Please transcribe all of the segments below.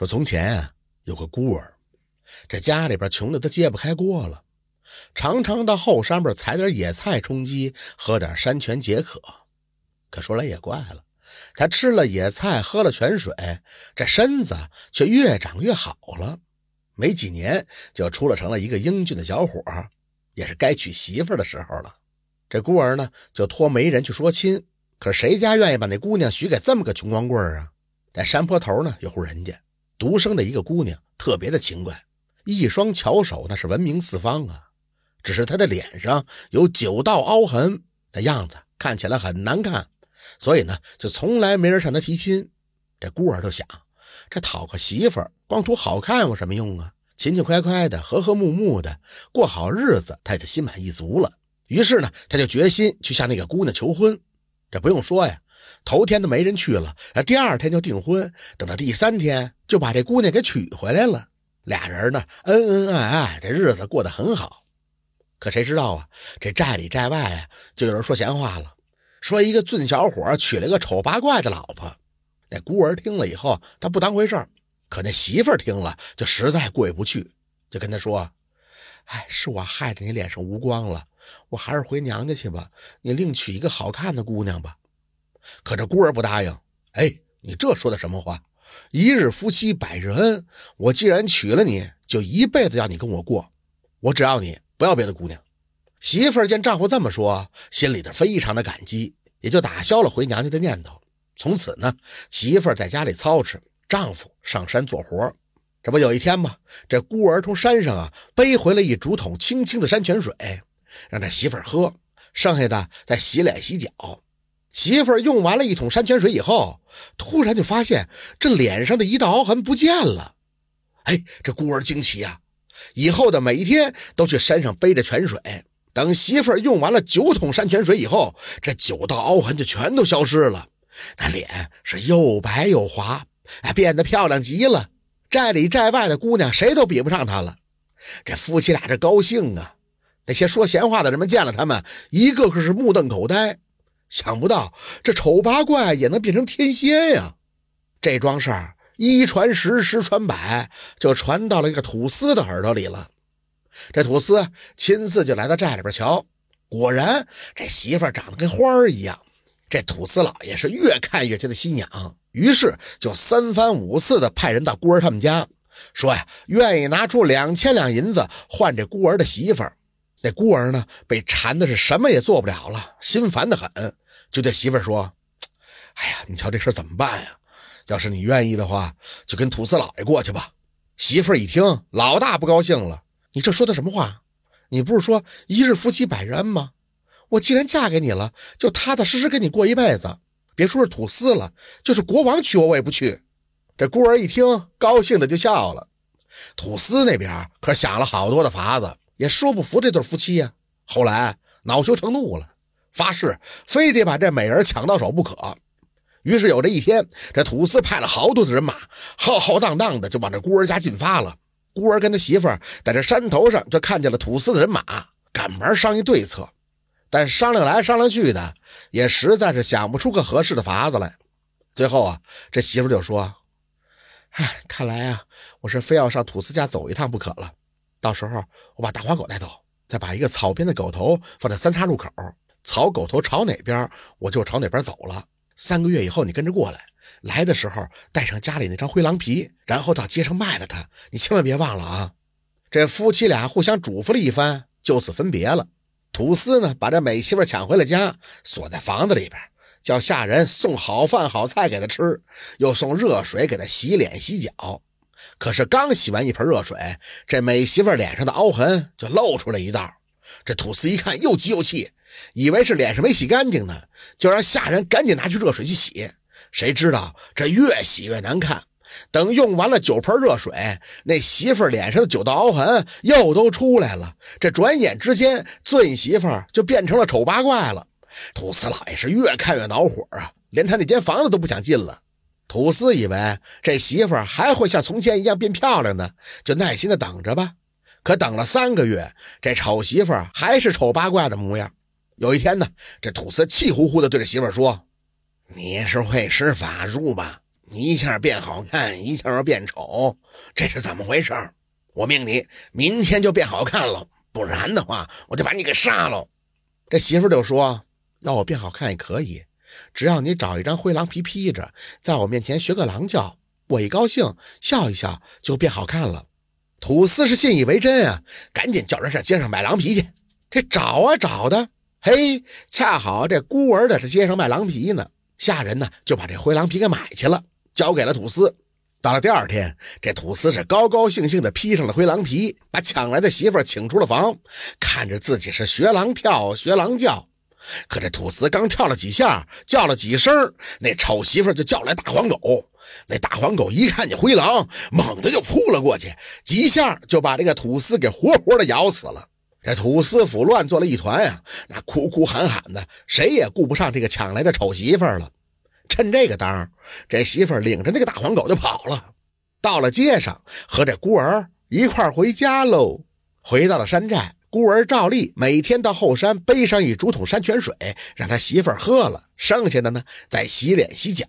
说从前啊，有个孤儿，这家里边穷的都揭不开锅了，常常到后山边采点野菜充饥，喝点山泉解渴。可说来也怪了，他吃了野菜，喝了泉水，这身子却越长越好了，没几年就出了成了一个英俊的小伙，也是该娶媳妇的时候了。这孤儿呢，就托媒人去说亲，可是谁家愿意把那姑娘许给这么个穷光棍啊？在山坡头呢，有户人家。独生的一个姑娘，特别的勤快，一双巧手那是闻名四方啊。只是她的脸上有九道凹痕，那样子看起来很难看，所以呢，就从来没人向她提亲。这孤儿就想，这讨个媳妇儿，光图好看有什么用啊？勤勤快快的，和和睦睦的过好日子，他就心满意足了。于是呢，他就决心去向那个姑娘求婚。这不用说呀。头天都没人去了，第二天就订婚，等到第三天就把这姑娘给娶回来了。俩人呢恩恩爱爱，这日子过得很好。可谁知道啊，这寨里寨外啊，就有人说闲话了，说一个俊小伙娶了个丑八怪的老婆。那孤儿听了以后，他不当回事儿，可那媳妇儿听了就实在过意不去，就跟他说：“哎，是我害得你脸上无光了，我还是回娘家去吧，你另娶一个好看的姑娘吧。”可这孤儿不答应。哎，你这说的什么话？一日夫妻百日恩，我既然娶了你，就一辈子要你跟我过。我只要你，不要别的姑娘。媳妇儿见丈夫这么说，心里头非常的感激，也就打消了回娘家的念头。从此呢，媳妇儿在家里操持，丈夫上山做活。这不有一天吗？这孤儿从山上啊背回了一竹筒清清的山泉水，让这媳妇儿喝，剩下的再洗脸洗脚。媳妇儿用完了一桶山泉水以后，突然就发现这脸上的一道凹痕不见了。哎，这孤儿惊奇啊！以后的每一天都去山上背着泉水，等媳妇儿用完了九桶山泉水以后，这九道凹痕就全都消失了。那脸是又白又滑，哎，变得漂亮极了。寨里寨外的姑娘谁都比不上她了。这夫妻俩这高兴啊！那些说闲话的人们见了他们，一个个是目瞪口呆。想不到这丑八怪也能变成天仙呀！这桩事儿一传十，十传百，就传到了一个土司的耳朵里了。这土司亲自就来到寨里边瞧，果然这媳妇长得跟花儿一样。这土司老爷是越看越觉得心痒，于是就三番五次的派人到孤儿他们家，说呀，愿意拿出两千两银子换这孤儿的媳妇。那孤儿呢，被缠的是什么也做不了了，心烦的很。就对媳妇儿说：“哎呀，你瞧这事怎么办呀？要是你愿意的话，就跟土司老爷过去吧。”媳妇儿一听，老大不高兴了：“你这说的什么话？你不是说一日夫妻百日恩吗？我既然嫁给你了，就踏踏实实跟你过一辈子。别说是土司了，就是国王娶我，我也不去。”这孤儿一听，高兴的就笑了。土司那边可想了好多的法子，也说不服这对夫妻呀。后来恼羞成怒了。发誓非得把这美人抢到手不可。于是有这一天，这土司派了好多的人马，浩浩荡荡的就往这孤儿家进发了。孤儿跟他媳妇在这山头上就看见了土司的人马，赶忙商议对策。但商量来商量去的，也实在是想不出个合适的法子来。最后啊，这媳妇就说：“哎，看来啊，我是非要上土司家走一趟不可了。到时候我把大黄狗带走，再把一个草编的狗头放在三岔路口。”草狗头朝哪边，我就朝哪边走了。三个月以后，你跟着过来。来的时候带上家里那张灰狼皮，然后到街上卖了它。你千万别忘了啊！这夫妻俩互相嘱咐了一番，就此分别了。土司呢，把这美媳妇抢回了家，锁在房子里边，叫下人送好饭好菜给他吃，又送热水给他洗脸洗脚。可是刚洗完一盆热水，这美媳妇脸上的凹痕就露出来一道。这土司一看，又急又气。以为是脸上没洗干净呢，就让下人赶紧拿去热水去洗。谁知道这越洗越难看。等用完了九盆热水，那媳妇脸上的九道凹痕又都出来了。这转眼之间，俊媳妇就变成了丑八怪了。土司老爷是越看越恼火啊，连他那间房子都不想进了。土司以为这媳妇还会像从前一样变漂亮呢，就耐心的等着吧。可等了三个月，这丑媳妇还是丑八怪的模样。有一天呢，这土司气呼呼地对着媳妇说：“你是会施法术吧？你一下变好看，一下又变丑，这是怎么回事？我命你明天就变好看了，不然的话，我就把你给杀了。这媳妇就说：“要我变好看也可以，只要你找一张灰狼皮披着，在我面前学个狼叫，我一高兴笑一笑就变好看了。”土司是信以为真啊，赶紧叫人上街上买狼皮去。这找啊找的，嘿，恰好这孤儿在这街上卖狼皮呢，下人呢就把这灰狼皮给买去了，交给了土司。到了第二天，这土司是高高兴兴的披上了灰狼皮，把抢来的媳妇请出了房，看着自己是学狼跳，学狼叫。可这土司刚跳了几下，叫了几声，那丑媳妇就叫来大黄狗。那大黄狗一看见灰狼，猛地就扑了过去，几下就把这个土司给活活的咬死了。这土司府乱作了一团啊，那哭哭喊喊的，谁也顾不上这个抢来的丑媳妇了。趁这个当，这媳妇领着那个大黄狗就跑了，到了街上和这孤儿一块回家喽。回到了山寨，孤儿照例每天到后山背上一竹筒山泉水，让他媳妇喝了，剩下的呢再洗脸洗脚。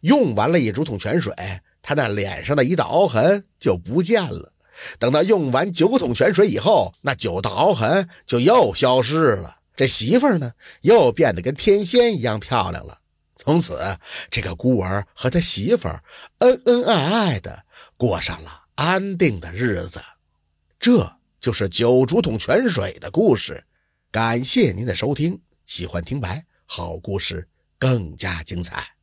用完了一竹筒泉水，他那脸上的一道凹痕就不见了。等到用完九桶泉水以后，那九道凹痕就又消失了。这媳妇儿呢，又变得跟天仙一样漂亮了。从此，这个孤儿和他媳妇儿恩恩爱爱的过上了安定的日子。这就是九竹筒泉水的故事。感谢您的收听，喜欢听白好故事更加精彩。